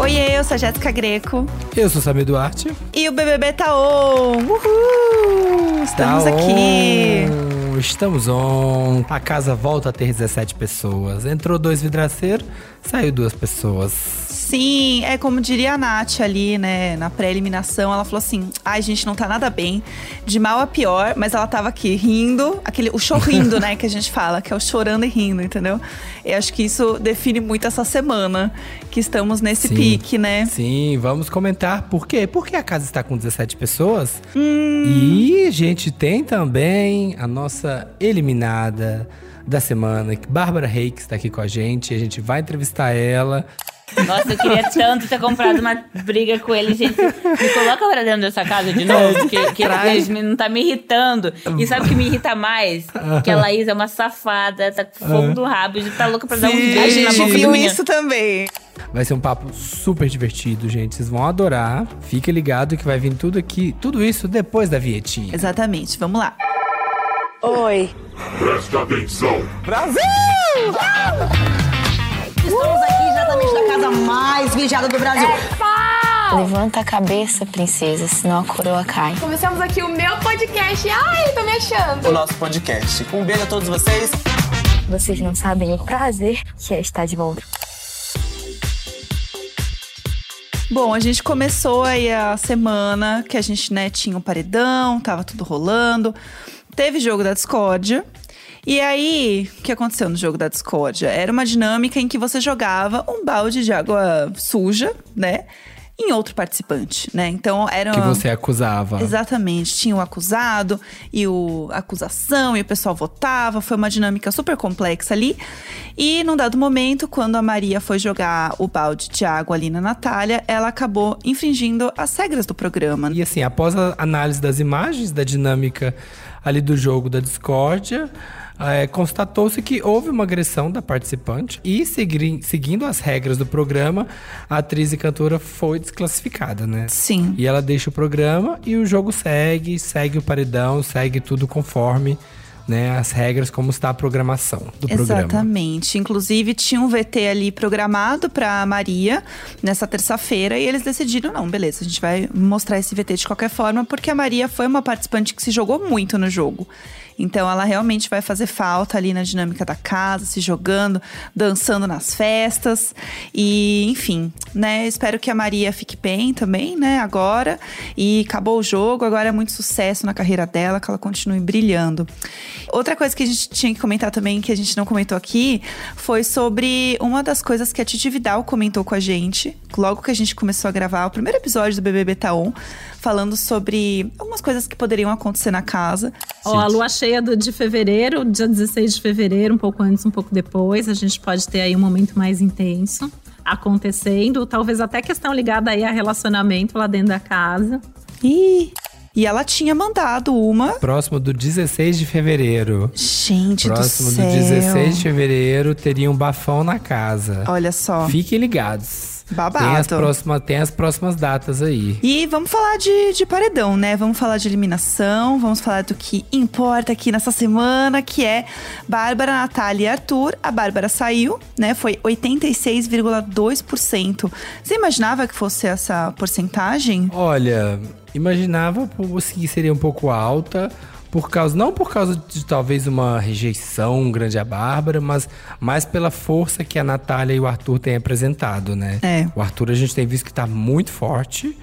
Oiê, eu sou a Jéssica Greco. Eu sou Samir Duarte. E o BBB tá on! Uhul! Estamos Tá aqui! on, Estamos on. A casa volta a ter 17 pessoas. Entrou dois vidraceiros, saiu duas pessoas. Sim, é como diria a Nath ali, né, na pré-eliminação, ela falou assim: ai, gente, não tá nada bem, de mal a pior, mas ela tava aqui rindo, aquele, o chorrindo, né, que a gente fala, que é o chorando e rindo, entendeu? Eu acho que isso define muito essa semana, que estamos nesse Sim. pique, né? Sim, vamos comentar por quê? Porque a casa está com 17 pessoas. Hum. E a gente tem também a nossa eliminada da semana, Bárbara Reis, está aqui com a gente. A gente vai entrevistar ela. Nossa, eu queria tanto ter comprado uma briga com ele, gente. Me coloca pra dentro dessa casa de novo, que, que ele não tá me irritando. E sabe o que me irrita mais? Que a Laís é uma safada, tá com fogo do rabo, já tá louca pra dar um Sim. A beijo na gente boca viu isso também. Vai ser um papo super divertido, gente. Vocês vão adorar. Fique ligado que vai vir tudo aqui, tudo isso depois da vietinha. Exatamente, vamos lá. Oi. Presta atenção. Estamos aqui casa mais vigiada do Brasil. Levanta a cabeça, princesa, senão a coroa cai. Começamos aqui o meu podcast. Ai, tô me achando. o nosso podcast. Um beijo a todos vocês. Vocês não sabem o prazer que é estar de volta. Bom, a gente começou aí a semana que a gente, né, tinha um paredão, tava tudo rolando. Teve jogo da discórdia. E aí, o que aconteceu no jogo da discórdia? Era uma dinâmica em que você jogava um balde de água suja, né? Em outro participante, né? Então era. Que você acusava. Exatamente. Tinha o acusado e o a acusação, e o pessoal votava. Foi uma dinâmica super complexa ali. E num dado momento, quando a Maria foi jogar o balde de água ali na Natália, ela acabou infringindo as regras do programa. E assim, após a análise das imagens da dinâmica ali do jogo da discórdia, eh, constatou-se que houve uma agressão da participante e segui- seguindo as regras do programa, a atriz e cantora foi desclassificada, né? Sim. E ela deixa o programa e o jogo segue, segue o paredão, segue tudo conforme né, as regras, como está a programação do programa. Exatamente. Inclusive, tinha um VT ali programado pra Maria nessa terça-feira e eles decidiram: não, beleza, a gente vai mostrar esse VT de qualquer forma, porque a Maria foi uma participante que se jogou muito no jogo. Então, ela realmente vai fazer falta ali na dinâmica da casa, se jogando, dançando nas festas. E, enfim, né? Espero que a Maria fique bem também, né? Agora. E acabou o jogo, agora é muito sucesso na carreira dela, que ela continue brilhando. Outra coisa que a gente tinha que comentar também, que a gente não comentou aqui, foi sobre uma das coisas que a Titi Vidal comentou com a gente, logo que a gente começou a gravar o primeiro episódio do BBB Taon, falando sobre algumas coisas que poderiam acontecer na casa. Ó, a lua cheia do, de fevereiro, dia 16 de fevereiro, um pouco antes, um pouco depois, a gente pode ter aí um momento mais intenso acontecendo, talvez até questão ligada aí a relacionamento lá dentro da casa. Ih! E ela tinha mandado uma. Próximo do 16 de fevereiro. Gente Próximo do do, céu. 16 de fevereiro teria um bafão na casa. Olha só. Fiquem ligados. Babado. Tem as, próximas, tem as próximas datas aí. E vamos falar de, de paredão, né? Vamos falar de eliminação, vamos falar do que importa aqui nessa semana, que é Bárbara, Natália e Arthur. A Bárbara saiu, né? Foi 86,2%. Você imaginava que fosse essa porcentagem? Olha, imaginava que seria um pouco alta. Por causa, não por causa de talvez uma rejeição grande à Bárbara, mas mais pela força que a Natália e o Arthur têm apresentado, né? É. O Arthur a gente tem visto que tá muito forte.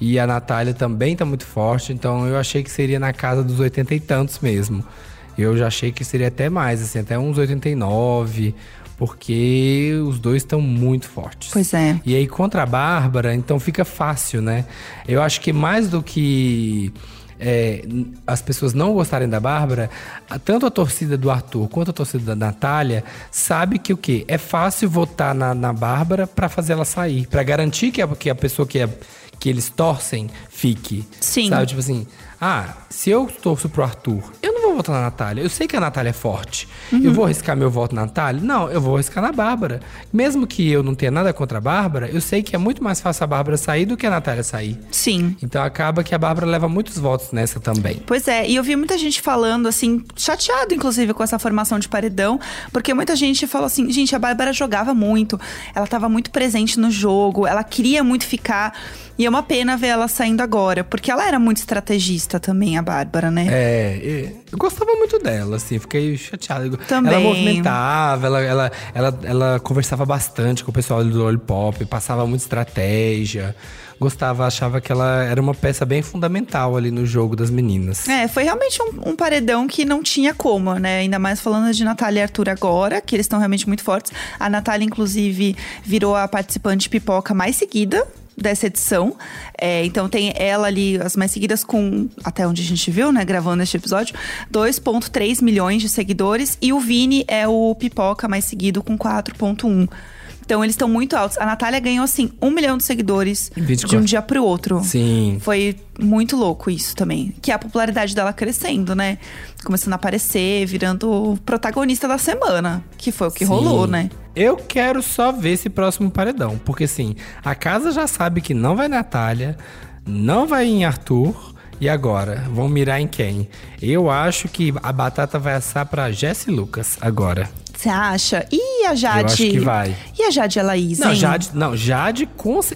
E a Natália também tá muito forte. Então eu achei que seria na casa dos 80 e tantos mesmo. Eu já achei que seria até mais, assim, até uns 89. Porque os dois estão muito fortes. Pois é. E aí, contra a Bárbara, então fica fácil, né? Eu acho que mais do que é, as pessoas não gostarem da Bárbara, tanto a torcida do Arthur quanto a torcida da Natália sabe que o quê? É fácil votar na, na Bárbara pra fazer ela sair, Pra garantir que a, que a pessoa que, é, que eles torcem fique. Sim. Sabe? Tipo assim, ah, se eu torço pro Arthur, eu não vou votar na Natália. Eu sei que a Natália é forte. Eu vou arriscar meu voto na Natália? Não, eu vou arriscar na Bárbara. Mesmo que eu não tenha nada contra a Bárbara, eu sei que é muito mais fácil a Bárbara sair do que a Natália sair. Sim. Então acaba que a Bárbara leva muitos votos nessa também. Pois é, e eu vi muita gente falando, assim, chateado, inclusive, com essa formação de paredão, porque muita gente falou assim: gente, a Bárbara jogava muito, ela tava muito presente no jogo, ela queria muito ficar. E é uma pena ver ela saindo agora, porque ela era muito estrategista também, a Bárbara, né? É, eu gostava muito dela, assim, fiquei chateado. Também. Ela movimentava, ela, ela, ela, ela conversava bastante com o pessoal do Lollipop, passava muita estratégia. Gostava, achava que ela era uma peça bem fundamental ali no jogo das meninas. É, foi realmente um, um paredão que não tinha como, né? Ainda mais falando de Natália e Arthur agora, que eles estão realmente muito fortes. A Natália, inclusive, virou a participante pipoca mais seguida dessa edição. É, então tem ela ali, as mais seguidas com, até onde a gente viu, né, gravando este episódio, 2,3 milhões de seguidores. E o Vini é o pipoca mais seguido com 4,1. Então eles estão muito altos. A Natália ganhou, assim, um milhão de seguidores de 24. um dia pro outro. Sim. Foi muito louco isso também. Que é a popularidade dela crescendo, né? Começando a aparecer, virando protagonista da semana. Que foi o que Sim. rolou, né? Eu quero só ver esse próximo paredão. Porque assim, a casa já sabe que não vai Natália, não vai em Arthur. E agora? Vão mirar em quem? Eu acho que a batata vai assar pra Jess Lucas agora. Você acha? E a Jade? Eu acho que vai. E a Jade e a Laís, Não, hein? Jade, não, Jade,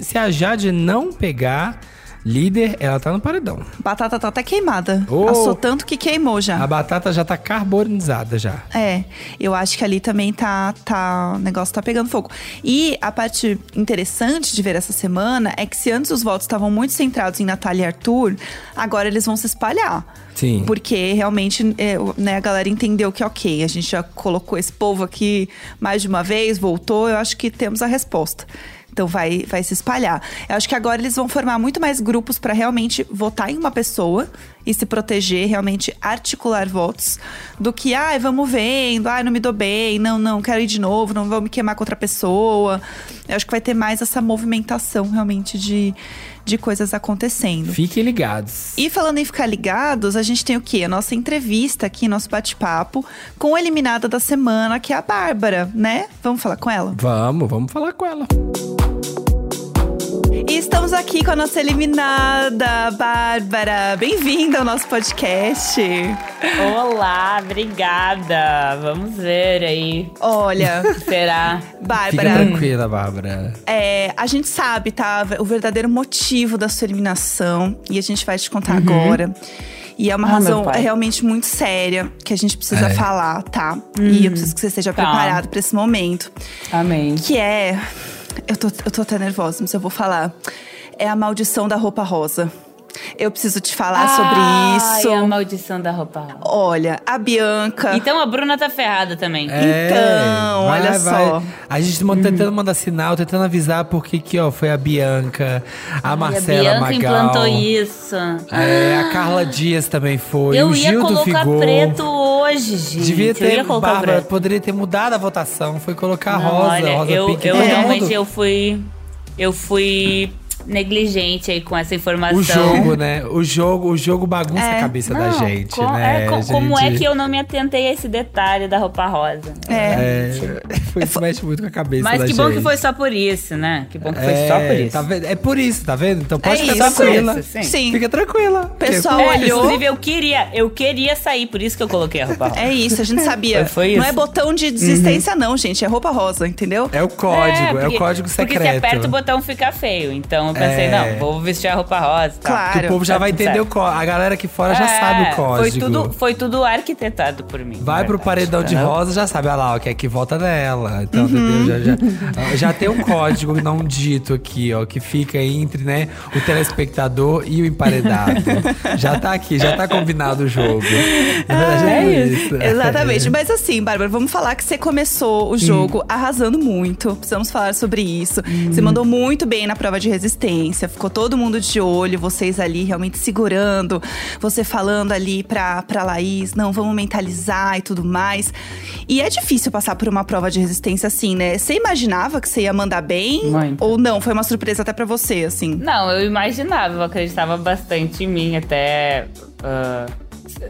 se a Jade não pegar líder, ela tá no paredão. Batata tá até queimada. Ô. Assou tanto que queimou já. A batata já tá carbonizada já. É, eu acho que ali também tá, tá. O negócio tá pegando fogo. E a parte interessante de ver essa semana é que se antes os votos estavam muito centrados em Natália e Arthur, agora eles vão se espalhar. Sim. Porque realmente é, né, a galera entendeu que, ok, a gente já colocou esse povo aqui mais de uma vez, voltou, eu acho que temos a resposta. Então vai, vai se espalhar. Eu acho que agora eles vão formar muito mais grupos para realmente votar em uma pessoa e se proteger, realmente articular votos, do que, ai, vamos vendo, ai, não me dou bem, não, não, quero ir de novo, não vou me queimar com outra pessoa. Eu acho que vai ter mais essa movimentação realmente de, de coisas acontecendo. Fiquem ligados. E falando em ficar ligados, a gente tem o quê? A nossa entrevista aqui, nosso bate-papo com a eliminada da semana, que é a Bárbara, né? Vamos falar com ela? Vamos, vamos falar com ela. E estamos aqui com a nossa eliminada, Bárbara. Bem-vinda ao nosso podcast. Olá, obrigada. Vamos ver aí. Olha, Será? Fica Bárbara, tranquila, Bárbara. é, a gente sabe, tá? O verdadeiro motivo da sua eliminação. E a gente vai te contar agora. E é uma Ah, razão pai. realmente muito séria que a gente precisa É. falar, tá? E eu preciso que você esteja Tá. preparado pra esse momento. Amém. Que é. Eu tô, eu tô até nervosa, mas eu vou falar. É a maldição da roupa rosa. Eu preciso te falar sobre isso. Ai, a maldição da roupa. Olha, a Bianca. Então a Bruna tá ferrada também. É, Então, olha só. A gente mo- tentando mandar sinal, tentando avisar porque que, ó, foi a Bianca, a Ai, Marcela a Bianca Magal. implantou isso. É, a Carla Dias também foi. Eu o ia Gil colocar Vigor. preto hoje, gente. Devia eu ter, ia colocar Bárbara, preto. poderia ter mudado a votação. Foi colocar Não, rosa, olha, rosa eu, pink. eu todo realmente eu fui. Eu fui negligente aí com essa informação. O jogo, né? O jogo, o jogo bagunça É. a cabeça da Não, gente, co- né? é, co- Como é gente? que eu não me atentei a esse detalhe da roupa rosa? É. É, foi, isso mexe muito com a cabeça Mas da que gente. bom que foi só por isso, né? Que bom que foi é, só por isso. Tá vendo? É por isso, tá vendo? Então pode É ficar isso. tranquila. Isso, sim. Sim. Fica tranquila. Pessoal, É, olhou. inclusive, eu queria, eu queria sair, por isso que eu coloquei a roupa rosa. É isso, a gente sabia. Foi- foi Não isso. é botão de desistência, não, gente. É roupa rosa, entendeu? É o código, é, porque- o código secreto. Porque se aperta o botão fica feio. Então eu pensei, É. não, vou vestir a roupa rosa. e tal. Claro. Que o povo já Tá vai entender certo. o código. A galera aqui fora já É, sabe o código. Foi tudo, foi tudo arquitetado por mim. Vai pro paredão de rosa, já sabe, olha lá, ó, que é que vota nela. Então, Uhum. entendeu? Já, já, já tem um código não dito aqui, ó, que fica entre, né, o telespectador e o emparedado. já tá aqui, já tá combinado o jogo. Já é isso. Exatamente. Mas assim, Bárbara, vamos falar que você começou o jogo arrasando muito. Precisamos falar sobre isso. Você mandou muito bem na prova de resistência. Ficou todo mundo de olho, vocês ali realmente segurando. Você falando ali pra, pra Laís, não, vamos mentalizar e tudo mais. E é difícil passar por uma prova de resistência assim, né? Você imaginava que você ia mandar bem? Muito. Ou não? Foi uma surpresa até pra você, assim? Não, eu imaginava, eu acreditava bastante em mim, até. ah,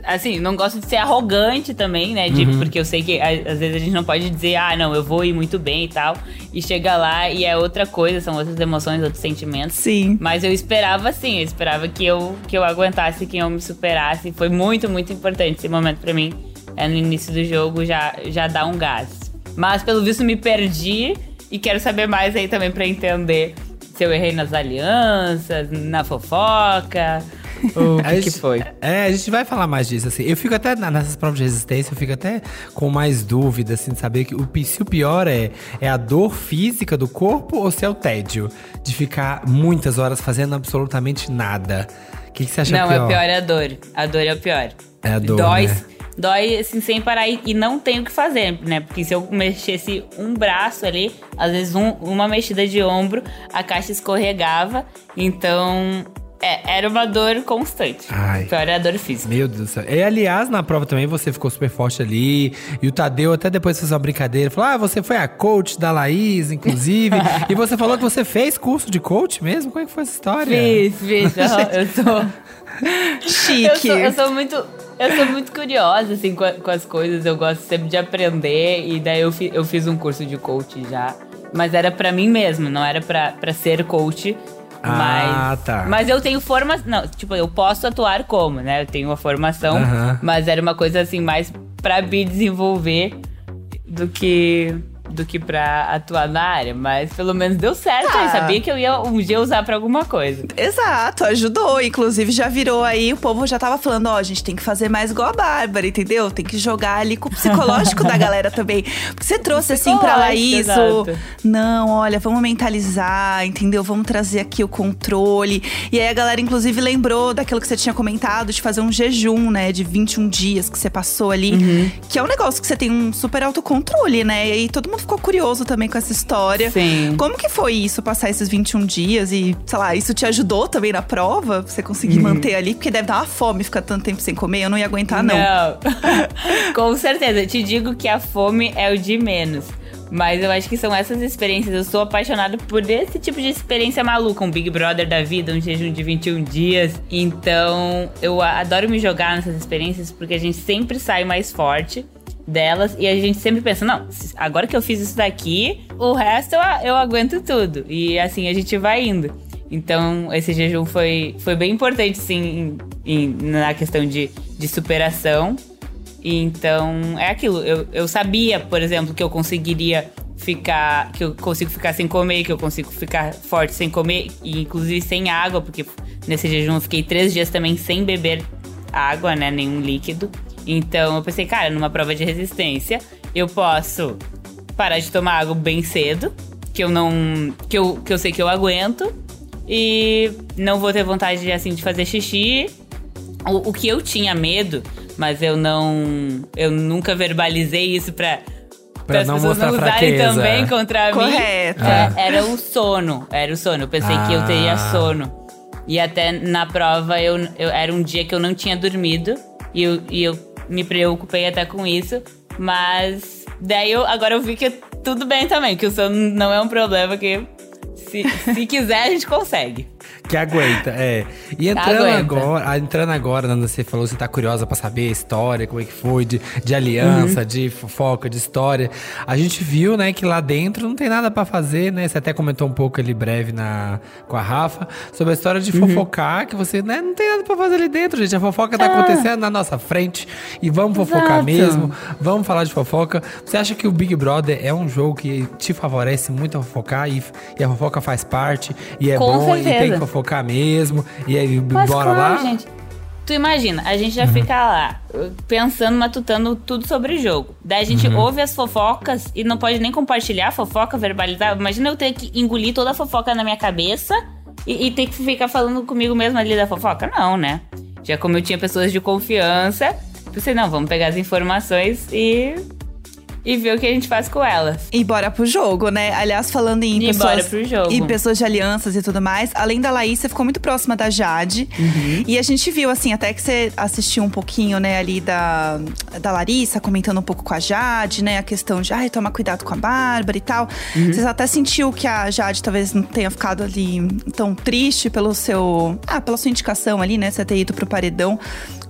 assim, não gosto de ser arrogante também, né? De, Porque eu sei que às vezes a gente não pode dizer, ah, não, eu vou ir muito bem e tal. E chega lá e é outra coisa, são outras emoções, outros sentimentos. Sim. Mas eu esperava sim, eu esperava que eu, que eu aguentasse, que eu me superasse. Foi muito, muito importante esse momento pra mim. É no início do jogo já, já dá um gás. Mas pelo visto me perdi e quero saber mais aí também pra entender se eu errei nas alianças, na fofoca. O que, que gente- foi? É, a gente vai falar mais disso, assim. Eu fico até, nessas provas de resistência, eu fico até com mais dúvida, assim, de saber que o, se o pior é, é a dor física do corpo ou se é o tédio de ficar muitas horas fazendo absolutamente nada. O que, que você acha Não, pior? é o pior é a dor. A dor é o pior. É a dor, Dói, né? Dói assim, sem parar e, e não tem o que fazer, né? Porque se eu mexesse um braço ali, às vezes um- uma mexida de ombro, a caixa escorregava. Então, é, era uma dor constante. Ai. Pior é a dor física. Meu Deus do céu. E aliás, na prova também você ficou super forte ali. E o Tadeu até depois fez uma brincadeira. Falou: Ah, você foi a coach da Laís, inclusive. e você falou que você fez curso de coach mesmo? Como é que foi essa história? Fiz, fiz. eu sou. Eu Chique. sou, eu sou muito. Eu sou muito curiosa, assim, com, a- com as coisas. Eu gosto sempre de aprender. E daí eu, fi- eu fiz um curso de coach já. Mas era pra mim mesmo, não era pra, pra ser coach. Ah, mas, tá. Mas eu tenho formação. Não, tipo, eu posso atuar como, né? Eu tenho uma formação. Mas era uma coisa, assim, mais pra me desenvolver do que. Do que pra atuar na área. Mas pelo menos deu certo. Ah. Eu sabia que eu ia um dia usar pra alguma coisa. Exato, ajudou. Inclusive, já virou aí, o povo já tava falando, ó, a gente tem que fazer mais igual a Bárbara, entendeu? Tem que jogar ali com o psicológico da galera também. Porque você trouxe assim pra Laís o. Não, olha, vamos mentalizar, entendeu? Vamos trazer aqui o controle. E aí a galera, inclusive, lembrou daquilo que você tinha comentado, de fazer um jejum, né? De 21 dias que você passou ali. Uhum. Que é um negócio que você tem um super autocontrole, né? E aí todo mundo ficou curioso também com essa história. Sim. Como que foi isso, passar esses 21 dias e, sei lá, isso te ajudou também na prova? Você Uhum. conseguir manter ali? Porque deve dar uma fome ficar tanto tempo sem comer, eu não ia aguentar, não. Com certeza. Te digo que a fome é o de menos. Mas eu acho que são essas experiências. Eu sou apaixonada por esse tipo de experiência maluca. Um Big Brother da vida, um jejum de 21 dias. Então, eu adoro me jogar nessas experiências porque a gente sempre sai mais forte delas. E a gente sempre pensa, não, agora que eu fiz isso daqui, o resto eu, eu aguento tudo. E assim a gente vai indo. Então, esse jejum foi, foi bem importante, sim, em- em- na questão de, de superação. E Então, é aquilo. Eu, eu sabia, por exemplo, que eu conseguiria ficar. Que eu consigo ficar sem comer, que eu consigo ficar forte sem comer, e inclusive sem água, porque nesse jejum eu fiquei três dias também sem beber água, né? Nenhum líquido. Então eu pensei, cara, numa prova de resistência, eu posso parar de tomar água bem cedo, que eu não. que eu, que eu sei que eu aguento. E não vou ter vontade assim de fazer xixi. O, o que eu tinha medo, mas eu não. Eu nunca verbalizei isso pra. Pra as não pessoas mostrar não usarem fraqueza. também contra mim. Correto. É, era o sono. Era o sono. Eu pensei que eu teria Ah. sono. E até na prova eu, eu- era um dia que eu não tinha dormido. E eu, e eu me preocupei até com isso. Mas daí eu agora eu vi que tudo bem também, que o sono não é um problema, que se, se quiser a gente consegue. Que aguenta, é. E entrando Aguenta. agora, ah, entrando agora, Nanda, você falou que você tá curiosa pra saber a história, como é que foi, de, de aliança, Uhum. de fofoca, de história. A gente viu, né, que lá dentro não tem nada pra fazer, né? Você até comentou um pouco ali breve na, com a Rafa sobre a história de Uhum. fofocar, que você, né, não tem nada pra fazer ali dentro, gente. A fofoca tá acontecendo na nossa frente e vamos fofocar Ah. Exato. mesmo. Vamos falar de fofoca. Você acha que o Big Brother é um jogo que te favorece muito a fofocar e, e a fofoca faz parte e é Com bom e tem certeza. Que fofocar mesmo? E aí, Mas bora claro, lá? gente. Tu imagina, a gente já fica lá, pensando, matutando tudo sobre o jogo. Daí a gente ouve as fofocas e não pode nem compartilhar a fofoca, verbalizar. Imagina eu ter que engolir toda a fofoca na minha cabeça e, e ter que ficar falando comigo mesmo ali da fofoca. Não, né? Já como eu tinha pessoas de confiança, pensei, não, vamos pegar as informações e, e ver o que a gente faz com elas. E bora pro jogo, né? Aliás, falando em E pessoas. bora pro jogo. E pessoas de alianças e tudo mais. Além da Laís, você ficou muito próxima da Jade. Uhum. E a gente viu, assim, até que você assistiu um pouquinho, né, ali da, da Larissa, comentando um pouco com a Jade, né? A questão de, ai, tomar cuidado com a Bárbara e tal. Uhum. Você até sentiu que a Jade talvez não tenha ficado ali tão triste pelo seu. Ah, pela sua indicação ali, né? Você ter ido pro paredão.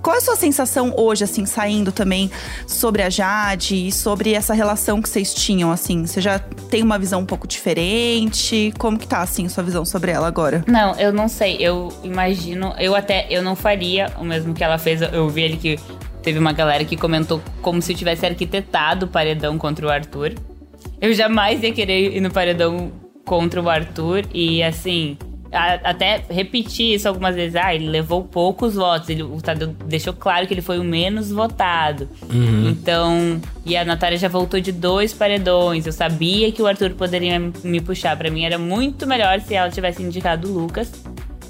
Qual é a sua sensação hoje, assim, saindo também sobre a Jade e sobre essa relação que vocês tinham, assim? Você já tem uma visão um pouco diferente? Como que tá, assim, sua visão sobre ela agora? Não, eu não sei. Eu imagino. Eu até. Eu não faria o mesmo que ela fez. Eu vi ele que teve uma galera que comentou como se eu tivesse arquitetado o paredão contra o Arthur. Eu jamais ia querer ir no paredão contra o Arthur. E assim. Até repeti isso algumas vezes. Ah, ele levou poucos votos. Ele, o Tadeu deixou claro que ele foi o menos votado. Então. E a Natália já voltou de dois paredões. Eu sabia que o Arthur poderia me puxar. Pra mim era muito melhor se ela tivesse indicado o Lucas.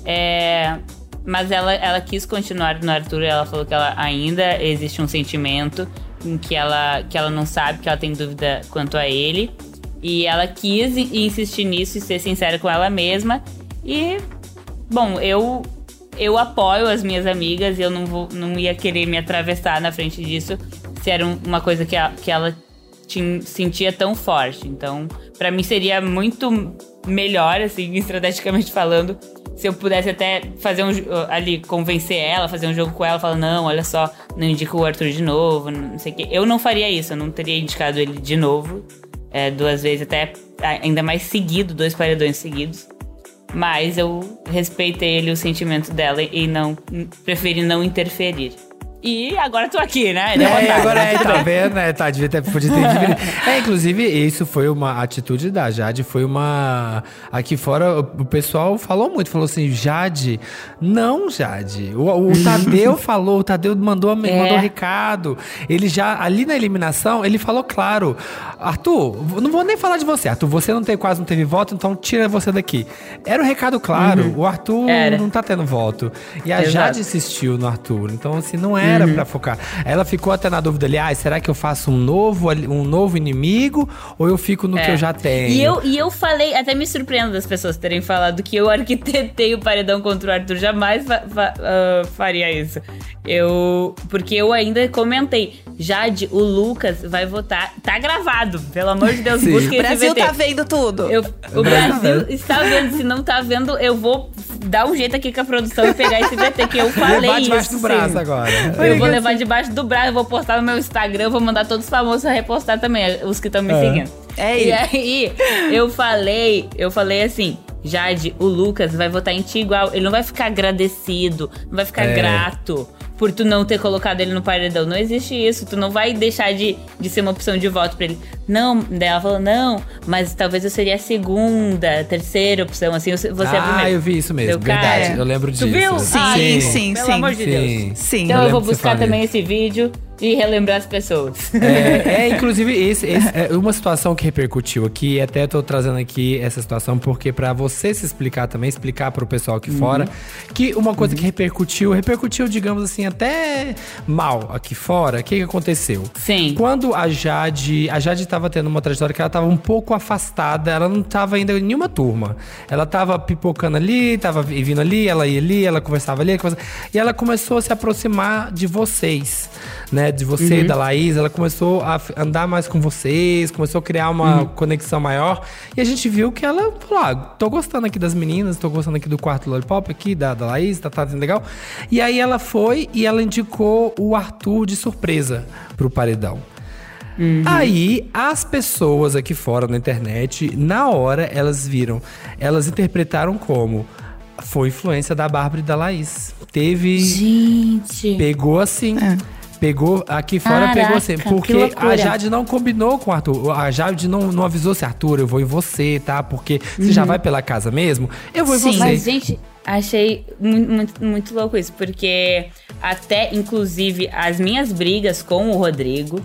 É, mas ela, ela quis continuar no Arthur. Ela falou que ela ainda existe um sentimento em que ela, que ela não sabe, que ela tem dúvida quanto a ele. E ela quis insistir nisso e ser sincera com ela mesma. E, bom, eu eu apoio as minhas amigas e eu não, vou, não ia querer me atravessar na frente disso se era um- uma coisa que, a- que ela tin- sentia tão forte. Então, pra mim seria muito melhor, assim, estrategicamente falando, se eu pudesse até fazer um ali, convencer ela, fazer um jogo com ela, falar, não, olha só, não indica o Arthur de novo, não sei o quê. Eu não faria isso, eu não teria indicado ele de novo, é, duas vezes, até ainda mais seguido, dois paredões seguidos. Mas eu respeitei ele, o sentimento dela, e não preferi não interferir. E agora tô aqui, né? É, Derrotada, agora é, tá bem. vendo, né? Tá, devia ter, podia ter dividido. É, inclusive, isso foi uma atitude da Jade, foi uma. Aqui fora, o o pessoal falou muito, falou assim: Jade, não, Jade. O, o Tadeu falou, o Tadeu mandou, É. mandou recado. Ele já, ali na eliminação, ele falou claro: Arthur, não vou nem falar de você, Arthur, você não tem, quase não teve voto, então tira você daqui. Era um recado claro, o Arthur Uhum. Era. não tá tendo voto. E a Exato. Jade insistiu no Arthur. Então, assim, não era Uhum. pra focar. Ela ficou até na dúvida ali, ah, será que eu faço um novo, um novo inimigo ou eu fico no que É. eu já tenho? E eu, e eu falei, até me surpreendo das pessoas terem falado que eu arquitetei o paredão contra o Arthur. Jamais fa- fa- ah, faria isso. Eu. Porque eu ainda comentei. Jade, o Lucas vai votar. Tá gravado, pelo amor de Deus, busque O Brasil tá vendo tudo. Eu- o Brasil está vendo. Se não tá vendo, eu vou dar um jeito aqui com a produção e pegar esse VT, que eu falei Levar isso. debaixo do braço sim. agora. Eu vou levar debaixo do braço, eu vou postar no meu Instagram, vou mandar todos os famosos a repostar também, os que estão me seguindo. É E isso. aí, eu falei, eu falei assim, Jade, o Lucas vai votar em ti igual. Ele não vai ficar agradecido, não vai ficar É. grato por tu não ter colocado ele no paredão. Não existe isso. Tu não vai deixar de, de ser uma opção de voto pra ele. Não, daí ela falou, não, mas talvez eu seria a segunda, terceira opção, assim, você você é a ah, primeira. eu vi isso mesmo, Meu verdade. cara, Eu lembro Tu disso. viu? Sim, Ai, sim, Pelo sim. amor de Deus. Sim. Sim. Então Eu eu, vou buscar também esse vídeo e relembrar as pessoas. É, é, inclusive, esse, esse- é uma situação que repercutiu aqui, e até tô trazendo aqui essa situação, porque pra você se explicar também, explicar pro pessoal aqui fora, que uma coisa que repercutiu, repercutiu, digamos assim, até mal aqui fora, o que, que aconteceu? Sim. Quando a Jade. A Jade tava tendo uma trajetória que ela tava um pouco afastada, ela não tava ainda em nenhuma turma. Ela tava pipocando ali, tava vindo ali, ela ia ali, ela conversava ali, e ela começou a se aproximar de vocês, né? De você e da Laís, ela começou a andar mais com vocês, começou a criar uma conexão maior. E a gente viu que ela falou: ah, tô gostando aqui das meninas, tô gostando aqui do quarto Lollipop aqui, da, da Laís, tá, tá legal. E aí ela foi e ela indicou o Arthur de surpresa pro paredão. Aí, as pessoas aqui fora na internet, na hora, elas viram, elas interpretaram como foi influência da Bárbara e da Laís. Teve. Gente. Pegou assim. Pegou aqui fora, Caraca, pegou assim. que Porque a Jade não combinou com o Arthur. A Jade não, não avisou se Arthur, eu vou em você, tá? Porque você já vai pela casa mesmo, eu vou em Sim. você. Mas, gente, achei muito, muito, muito louco isso, porque até, inclusive, as minhas brigas com o Rodrigo,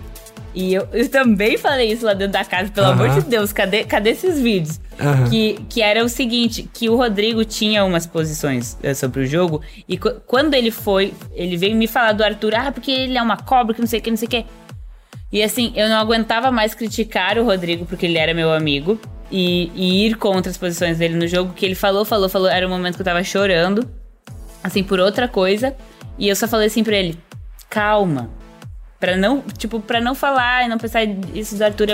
e eu, eu também falei isso lá dentro da casa, pelo Aham. amor de Deus, cadê, cadê esses vídeos? Aham. Que, que era o seguinte, que o Rodrigo tinha umas posições eh, sobre o jogo, e qu- quando ele foi, ele veio me falar do Arthur, ah, porque ele é uma cobra, que não sei o que, não sei o que. E assim, eu não aguentava mais criticar o Rodrigo porque ele era meu amigo e, e ir contra as posições dele no jogo, que ele falou, falou, falou. Era um momento que eu tava chorando, assim, por outra coisa. E eu só falei assim pra ele: calma. Pra não, tipo, pra não falar e não pensar isso do Arthur,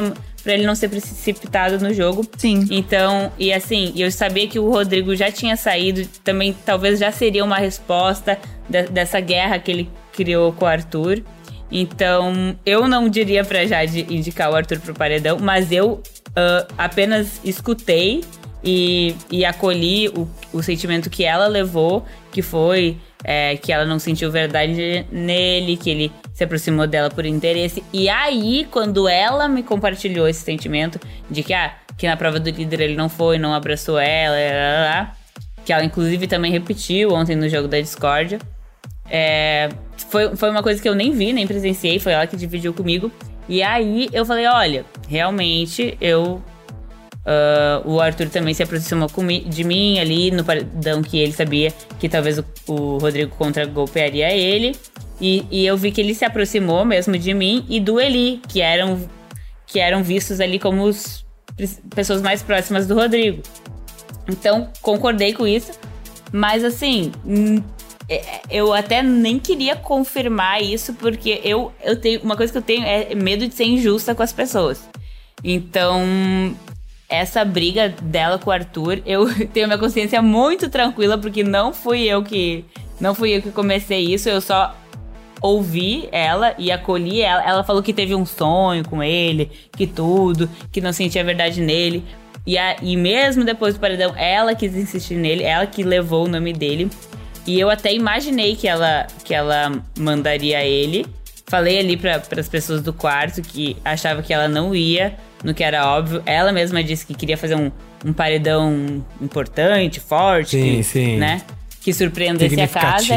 pra ele não ser precipitado no jogo. Sim. Então, e assim, eu sabia que o Rodrigo já tinha saído, também talvez já seria uma resposta de- dessa guerra que ele criou com o Arthur. Então, eu não diria pra Jade indicar o Arthur pro paredão, mas eu uh, apenas escutei e, e acolhi o, o sentimento que ela levou, que foi é, que ela não sentiu verdade nele, que ele se aproximou dela por interesse. E aí, quando ela me compartilhou esse sentimento de que, ah, que na prova do líder ele não foi, não abraçou ela, lá, lá, que ela inclusive também repetiu ontem no jogo da Discord. É, foi, foi uma coisa que eu nem vi, nem presenciei, foi ela que dividiu comigo. E aí eu falei: olha, realmente eu. Uh, o Arthur também se aproximou de mim ali no paredão que ele sabia que talvez o, o Rodrigo contra golpearia ele. E, e, eu vi que ele se aproximou mesmo de mim e do Eli, que eram, que eram vistos ali como os pessoas mais próximas do Rodrigo. Então, concordei com isso. Mas assim, é, eu até nem queria confirmar isso, porque eu, eu tenho. Uma coisa que eu tenho é medo de ser injusta com as pessoas. Então, essa briga dela com o Arthur, eu tenho minha consciência muito tranquila, porque não fui eu que. Não fui eu que comecei isso, eu só ouvi ela e acolhi ela. Ela falou que teve um sonho com ele, que tudo, que não sentia verdade nele. E, a, e mesmo depois do paredão, ela quis insistir nele, ela que levou o nome dele. E eu até imaginei que ela, que ela mandaria ele. Falei ali para as pessoas do quarto que achava que ela não ia, no que era óbvio. Ela mesma disse que queria fazer um, um paredão importante, forte, sim, que, sim. né? Que surpreendesse a casa.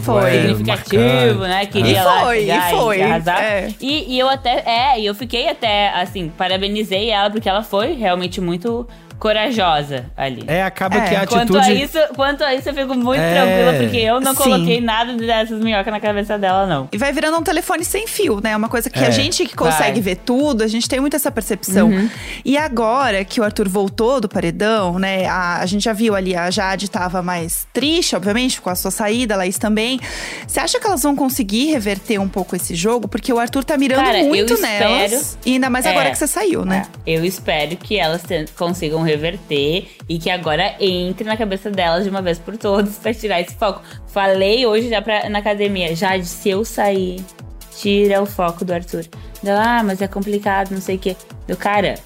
Foi. É, significativo, né? Queria e lá foi, chegar e foi. arrasar. É. E, e eu até, é, e eu fiquei até, assim, parabenizei ela, porque ela foi realmente muito corajosa ali. É, acaba É. que a Quanto atitude. a, isso, quanto a isso, eu fico muito É. tranquila, porque eu não Sim. coloquei nada dessas minhocas na cabeça dela, não. E vai virando um telefone sem fio, né? Uma coisa que É. a gente que consegue Vai. ver tudo, a gente tem muito essa percepção. Uhum. E agora que o Arthur voltou do paredão, né? A, a gente já viu ali, a Jade tava mais triste, obviamente, com a sua saída, a Laís também. Você acha que elas vão conseguir reverter um pouco esse jogo? Porque o Arthur tá mirando Cara, muito espero- nelas. E ainda mais agora É. que você saiu, né? É, Eu espero que elas consigam reverter e que agora entre na cabeça delas de uma vez por todas pra tirar esse foco. Falei hoje já pra, na academia, já se eu sair, tira o foco do Arthur. Ela, ah, mas é complicado, não sei o quê. Eu, cara,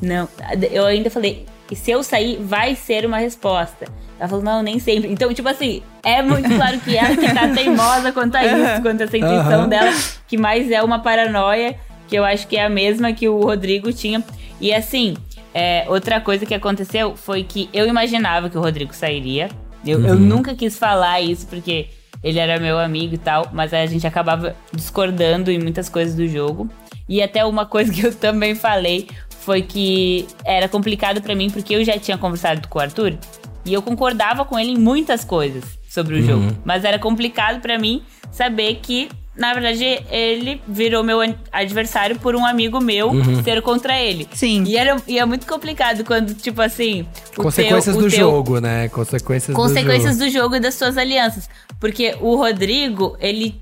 não. Eu ainda falei, e se eu sair, vai ser uma resposta. Ela falou, não, nem sempre. Então, tipo assim, é muito claro que ela que tá teimosa quanto a isso, quanto a essa intuição Aham. dela, que mais é uma paranoia, que eu acho que é a mesma que o Rodrigo tinha. E assim, é, outra coisa que aconteceu foi que eu imaginava que o Rodrigo sairia. Eu, eu nunca quis falar isso porque ele era meu amigo e tal, mas a gente acabava discordando em muitas coisas do jogo. E até uma coisa que eu também falei foi que era complicado pra mim porque eu já tinha conversado com o Arthur e eu concordava com ele em muitas coisas sobre o jogo, mas era complicado pra mim saber que na verdade ele virou meu adversário por um amigo meu ser contra ele. Sim. E era e é muito complicado quando tipo assim, Consequências teu- do teu- jogo, né? Consequências, consequências do jogo. do jogo e das suas alianças. Porque o Rodrigo, ele.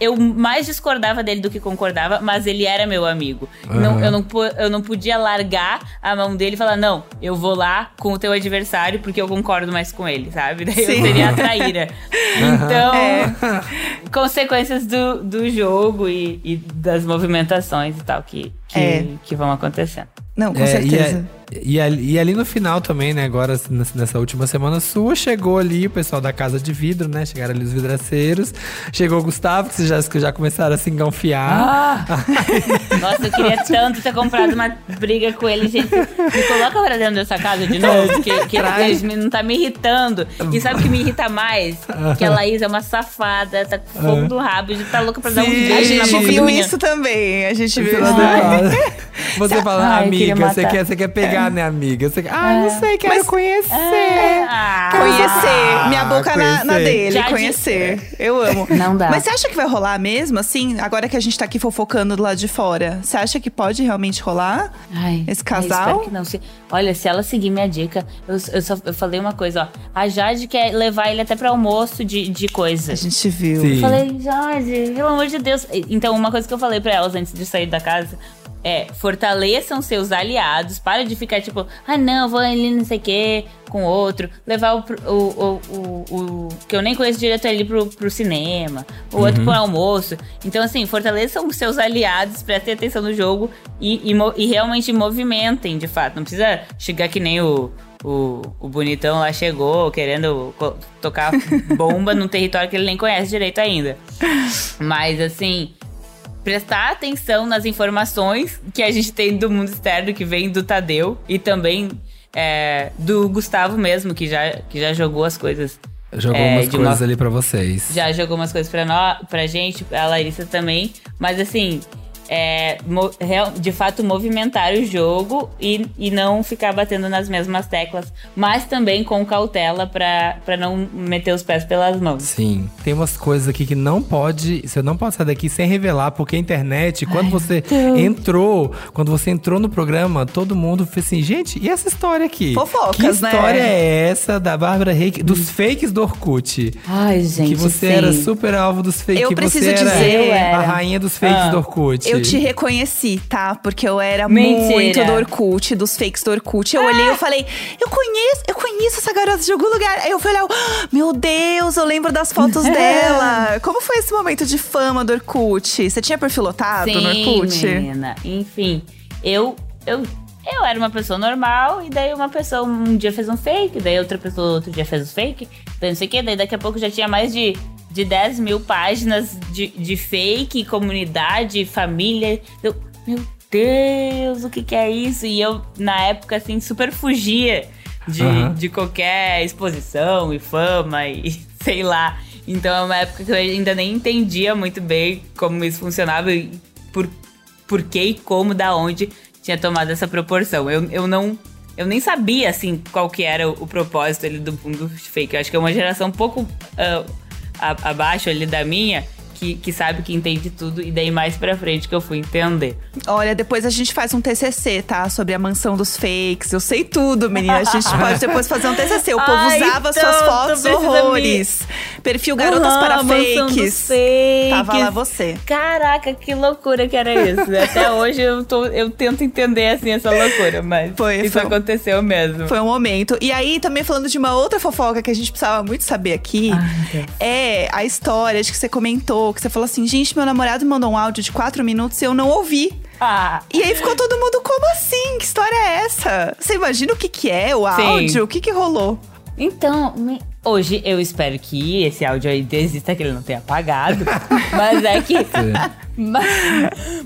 Eu mais discordava dele do que concordava, mas ele era meu amigo. Não, Aham. eu, não, eu não podia largar a mão dele e falar, não, eu vou lá com o teu adversário porque eu concordo mais com ele, sabe? Daí eu Sim. seria a traíra. Então, É. consequências do, do jogo e, e das movimentações e tal que, que, É. que vão acontecendo. Não, com É, certeza. E, a- ali, e ali no final também, né? Agora, nessa última semana sua, chegou ali o pessoal da Casa de Vidro, né? Chegaram ali os vidraceiros. Chegou o Gustavo, que vocês já, que já começaram a se enganfiar. Ah! Nossa, eu queria tanto ter comprado uma briga com ele, gente. Me coloca pra dentro dessa casa de novo, que, que ele não tá me irritando. E sabe o que me irrita mais? Que a Laís é uma safada, tá com fogo do rabo, já tá louca pra dar um Sim. beijo A gente viu isso também. A gente viu isso também. Você fala, amiga, você quer, você quer pegar, né, amiga? Você, ah, não sei, quero Mas- conhecer. Ah, Conhecer. Minha boca na, na conhecer. dele. Já conhecer. Eu amo. Não dá. Mas você acha que vai rolar mesmo, assim? Agora que a gente tá aqui fofocando do lado de fora. Você acha que pode realmente rolar? Ai, Esse ai, casal? espero que não. Se- olha, se ela seguir minha dica, eu, eu só eu falei uma coisa, ó. A Jade quer levar ele até pra almoço de, de coisa. A gente viu. Sim. Eu falei, Jade, pelo amor de Deus. Então, uma coisa que eu falei pra elas antes de sair da casa é, fortaleçam seus aliados, para de ficar tipo, ah não, vou ali não sei o que, com outro, levar o, o, o, o, que eu nem conheço direto ali pro, pro cinema, o outro Uhum. pro almoço. Então, assim, fortaleçam seus aliados, prestem atenção no jogo e, e, realmente movimentem, de fato. Não precisa chegar que nem o, o, o bonitão lá chegou, querendo tocar bomba num território que ele nem conhece direito ainda. Mas, assim, prestar atenção nas informações que a gente tem do mundo externo, que vem do Tadeu e também é, do Gustavo mesmo, que já, que já jogou as coisas. Jogou é, umas coisas uma- ali pra vocês. Já jogou umas coisas pra, nós, pra gente, a Larissa também. Mas assim, é, de fato movimentar o jogo e, e não ficar batendo nas mesmas teclas. Mas também com cautela pra, pra não meter os pés pelas mãos. Sim. Tem umas coisas aqui que não pode. Você não pode sair daqui sem revelar, porque a internet, quando você entrou, quando você entrou no programa, todo mundo fez assim, gente, e essa história aqui? Fofocas, que né? história é essa da Bárbara Reik, dos fakes do Orkut? Ai, gente. que você sim. era super alvo dos fakes. Eu que preciso você era dizer- Eu a era. rainha dos fakes Ah. do Orkut. Eu te reconheci, tá? Porque eu era Mentira. muito do Orkut, dos fakes do Orkut. Eu olhei e falei, eu conheço, eu conheço essa garota de algum lugar. Aí eu fui olhar, "Ah, meu Deus, eu lembro das fotos dela. Como foi esse momento de fama do Orkut? Você tinha perfil lotado no Sim, Orkut? menina. Enfim, eu, eu, eu era uma pessoa normal, e daí uma pessoa um dia fez um fake, daí outra pessoa outro dia fez um fake, daí não sei o que, daí daqui a pouco já tinha mais de, de 10 mil páginas de, de fake, comunidade, família. Eu, meu Deus, o que que é isso? E eu, na época, assim, super fugia de, Aham. de qualquer exposição e fama e sei lá. Então é uma época que eu ainda nem entendia muito bem como isso funcionava e por, por que e como, da onde tinha tomado essa proporção. Eu, eu não. Eu nem sabia, assim, qual que era o, o propósito ali do mundo fake. Eu acho que é uma geração um pouco a- abaixo ali da minha, que, que sabe que entende tudo, e daí mais pra frente que eu fui entender. Olha, depois a gente faz um TCC, tá? Sobre a mansão dos fakes. Eu sei tudo, menina. A gente pode depois fazer um TCC. O povo Ai, usava então, suas fotos precisa me- horrores. Perfil Garotas Aham, para fakes. fakes. Tava lá você. Caraca, que loucura que era isso. Até hoje eu, tô, eu tento entender assim essa loucura, mas Foi, isso foi. aconteceu mesmo. Foi um momento. E aí, também falando de uma outra fofoca que a gente precisava muito saber aqui, é a história de que você comentou, que você falou assim, gente, meu namorado mandou um áudio de quatro minutos e eu não ouvi. Ah, E aí ficou todo mundo, como assim? Que história é essa? Você imagina o que que é o áudio? O que que rolou? então, me- hoje eu espero que esse áudio aí desista, que ele não tenha apagado. mas é que. Mas,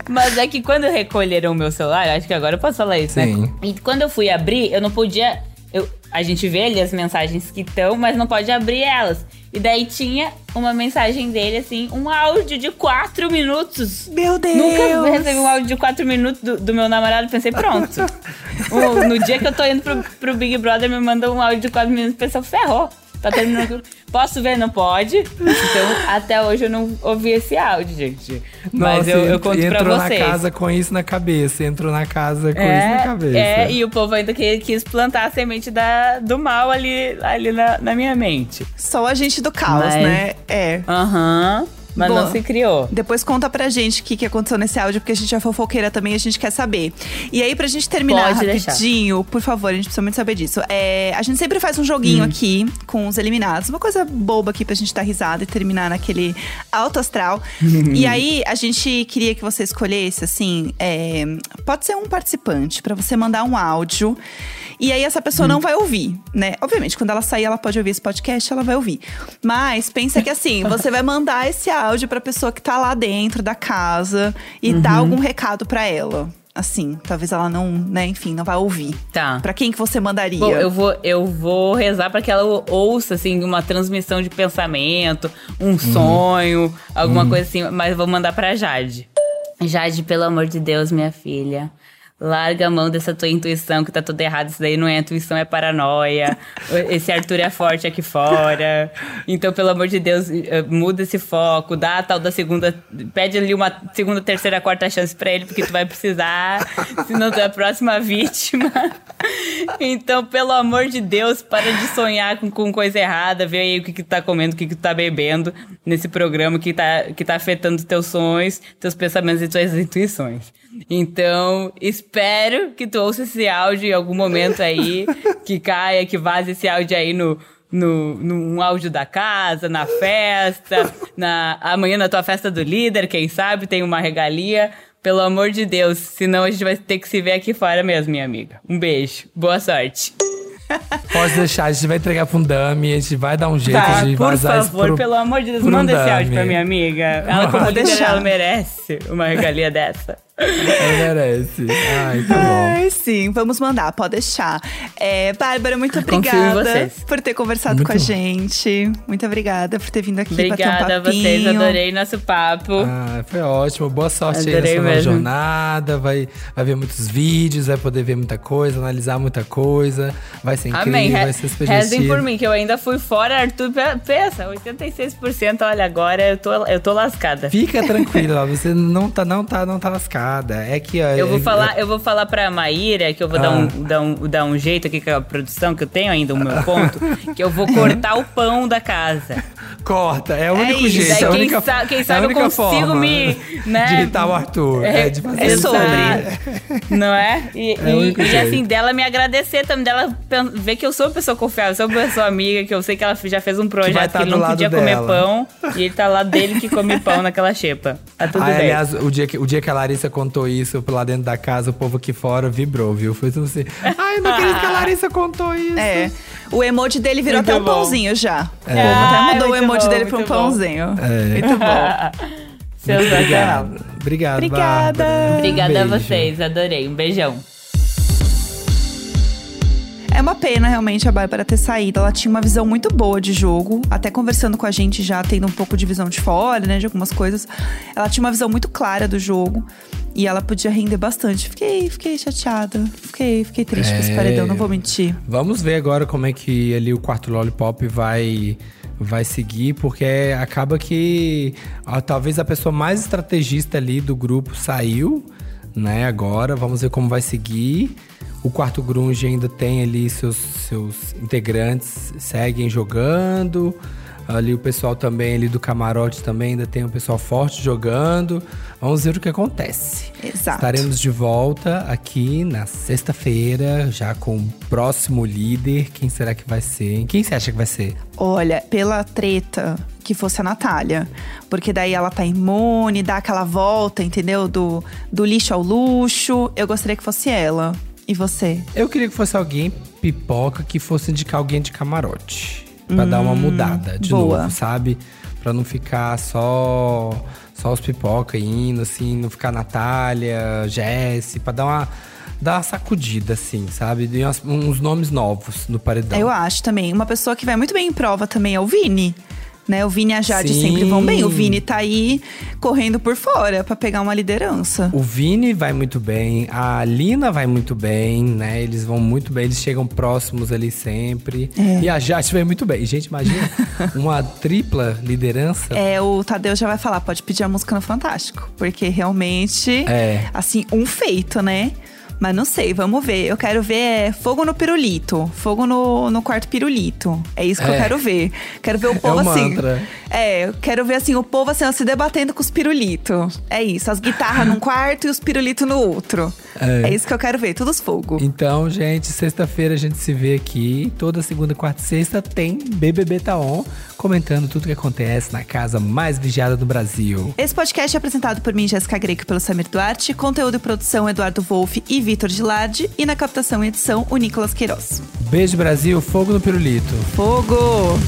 mas é que quando recolheram o meu celular, acho que agora eu posso falar isso, Sim. né? E quando eu fui abrir, eu não podia. Eu, a gente vê ali as mensagens que estão, mas não pode abrir elas. E daí tinha uma mensagem dele, assim, um áudio de quatro minutos. Meu Deus! Nunca recebi um áudio de 4 minutos do, do meu namorado, pensei, pronto. O- no dia que eu tô indo pro, pro Big Brother, me manda um áudio de 4 minutos, pensei, ferrou. Tá terminando. Posso ver? Não pode. Então, até hoje eu não ouvi esse áudio, gente. Mas Nossa, eu, eu conto pra entrou vocês. na casa com isso na cabeça. Entrou na casa com isso na cabeça. é, e o povo ainda que- quis plantar a semente da, do mal ali, ali na, na minha mente. Só o agente do caos, Mas- né? É. Aham. Mas Boa. não se criou. Depois conta pra gente o que, que aconteceu nesse áudio, porque a gente é fofoqueira também e a gente quer saber. E aí, pra gente terminar Pode deixar. rapidinho, por favor, a gente precisa muito saber disso. É, a gente sempre faz um joguinho Hum. aqui com os eliminados. Uma coisa boba aqui pra gente dar risada e terminar naquele alto astral. e aí, a gente queria que você escolhesse, assim, é, pode ser um participante, pra você mandar um áudio. E aí, essa pessoa Hum. não vai ouvir, né? Obviamente, quando ela sair, ela pode ouvir esse podcast, ela vai ouvir. Mas pensa que assim, você vai mandar esse áudio pra pessoa que tá lá dentro da casa e Uhum. dar algum recado pra ela. Assim, talvez ela não, né, enfim, não vai ouvir. Tá. Pra quem que você mandaria? Bom, eu vou, eu vou rezar pra que ela ouça, assim, uma transmissão de pensamento, um sonho, alguma coisa assim, mas vou mandar pra Jade. Jade, pelo amor de Deus, minha filha. Larga a mão dessa tua intuição que tá tudo errado. Isso daí não é intuição, é paranoia. Esse Arthur é forte aqui fora. Então, pelo amor de Deus, eh, muda esse foco. Dá a tal da segunda. Pede ali uma segunda, terceira, quarta chance pra ele, porque tu vai precisar. Senão tu é a próxima vítima. Então, pelo amor de Deus, para de sonhar com, com coisa errada. Vê aí o que, que tá comendo, o que, que tá bebendo nesse programa que tá, que tá afetando teus sonhos, teus pensamentos e tuas intuições. Então, espero que tu ouça esse áudio em algum momento aí, que caia, que vaze esse áudio aí no, no, num áudio da casa, na festa, na, amanhã na tua festa do líder, quem sabe, tem uma regalia. Pelo amor de Deus, senão a gente vai ter que se ver aqui fora mesmo, minha amiga. Um beijo, boa sorte. Pode deixar, a gente vai entregar pra um dummy, a gente vai dar um jeito Tá, de por vazar favor, pro- pelo amor de Deus, pro um manda esse áudio pra minha amiga. Ela, como deixar. ela merece uma regalia dessa. Merece. Ai, tá bom. Ai, sim, vamos mandar, pode deixar. É, Bárbara, muito obrigada por ter conversado Muito com a bom. gente. Muito obrigada por ter vindo aqui bater um Obrigada a papinho. vocês, adorei nosso papo. Ah, foi ótimo. Boa sorte aí na Adorei sua jornada. Vai, vai ver muitos vídeos, vai poder ver muita coisa, analisar muita coisa. Vai ser incrível, Amém. vai ser super rezem por mim, que eu ainda fui fora, Arthur. pe- Pensa, 86%. Olha, agora eu tô, eu tô lascada. Fica tranquila, você não tá, não tá, não tá lascada. É que Eu vou é- falar, eu vou falar pra Maíra que eu vou dar, um, Ah. dar, um, dar um jeito aqui com a produção, que eu tenho ainda o meu ponto, que eu vou cortar o pão da casa. Corta, é o único isso. jeito. É a quem única, sa- quem é a sabe eu única consigo forma me, né? De irritar o Arthur. É, de fazer é sobre. Não é? E, É o e- único e, jeito. assim, dela me agradecer também, dela ver que eu sou uma pessoa confiável, sou uma pessoa amiga, que eu sei que ela já fez um projeto tá que ele do não podia dela. comer pão, e ele tá lá dele que come pão naquela xepa. Tá tudo Aí, bem. aliás, o dia, que, o dia que a Larissa contou isso lá dentro da casa, o povo aqui fora vibrou, viu? Foi tudo assim. Ai, não acredito que a Larissa contou isso. É. O emoji dele virou Muito até um bom. pãozinho já. É. Ai, mudou o emoji bom, dele pra um bom. pãozinho. É. Muito bom. Sensacional. Obrigado. Obrigado, Obrigada. Bárbara. Obrigada a Beijo. vocês, adorei. Um beijão. É uma pena realmente a Bárbara ter saído. Ela tinha uma visão muito boa de jogo. Até conversando com a gente já, tendo um pouco de visão de fora, né? De algumas coisas. Ela tinha uma visão muito clara do jogo. E ela podia render bastante. Fiquei, fiquei chateada. Fiquei, fiquei triste com esse É. paredão, não vou mentir. Vamos ver agora como é que ali o quarto Lollipop vai vai seguir, porque acaba que ah, talvez a pessoa mais estrategista ali do grupo saiu, né? Agora, vamos ver como vai seguir. O quarto grunge ainda tem ali seus, seus integrantes seguem jogando. Ali o pessoal também ali do camarote também ainda tem o pessoal forte jogando. Vamos ver o que acontece. Exato. Estaremos de volta aqui na sexta-feira, já com o próximo líder. Quem será que vai ser? hein? Quem você acha que vai ser? Olha, pela treta que fosse a Natália. Porque daí ela tá imune, dá aquela volta, entendeu? Do, do lixo ao luxo. Eu gostaria que fosse ela. E você? Eu queria que fosse alguém pipoca que fosse indicar alguém de camarote. Pra dar uma mudada de boa. novo, sabe? Pra não ficar só só os pipoca indo, assim, não ficar Natália, Jesse, pra dar uma, dar uma sacudida, assim, sabe? De uns nomes novos no paredão. Eu acho também. Uma pessoa que vai muito bem em prova também é o Vini. Né? O Vini e a Jade Sim. sempre vão bem. O Vini tá aí correndo por fora pra pegar uma liderança. O Vini vai muito bem, a Lina vai muito bem, né? Eles vão muito bem, eles chegam próximos ali sempre. É. E a Jade vai muito bem. Gente, imagina uma tripla liderança. É, o Tadeu já vai falar, pode pedir a música no Fantástico. Porque realmente, É. assim, um feito, né? Mas não sei, vamos ver. Eu quero ver é, fogo no pirulito. Fogo no, no quarto pirulito. É isso que eu É. quero ver. Quero ver o povo o assim. mantra. É, eu quero ver assim, o povo assim, ó, se debatendo com os pirulitos. É isso, as guitarras num quarto e os pirulitos no outro. É. É. isso que eu quero ver, tudo os fogo. Então, gente, sexta-feira a gente se vê aqui. Toda segunda, quarta e sexta tem BBB Tá On, comentando tudo que acontece na casa mais vigiada do Brasil. Esse podcast é apresentado por mim, Jéssica Greco, pelo Samir Duarte. Conteúdo e produção, Eduardo Wolff e Vitor Gilardi. E na captação e edição, o Nicolas Queiroz. Beijo, Brasil. Fogo no pirulito. Fogo!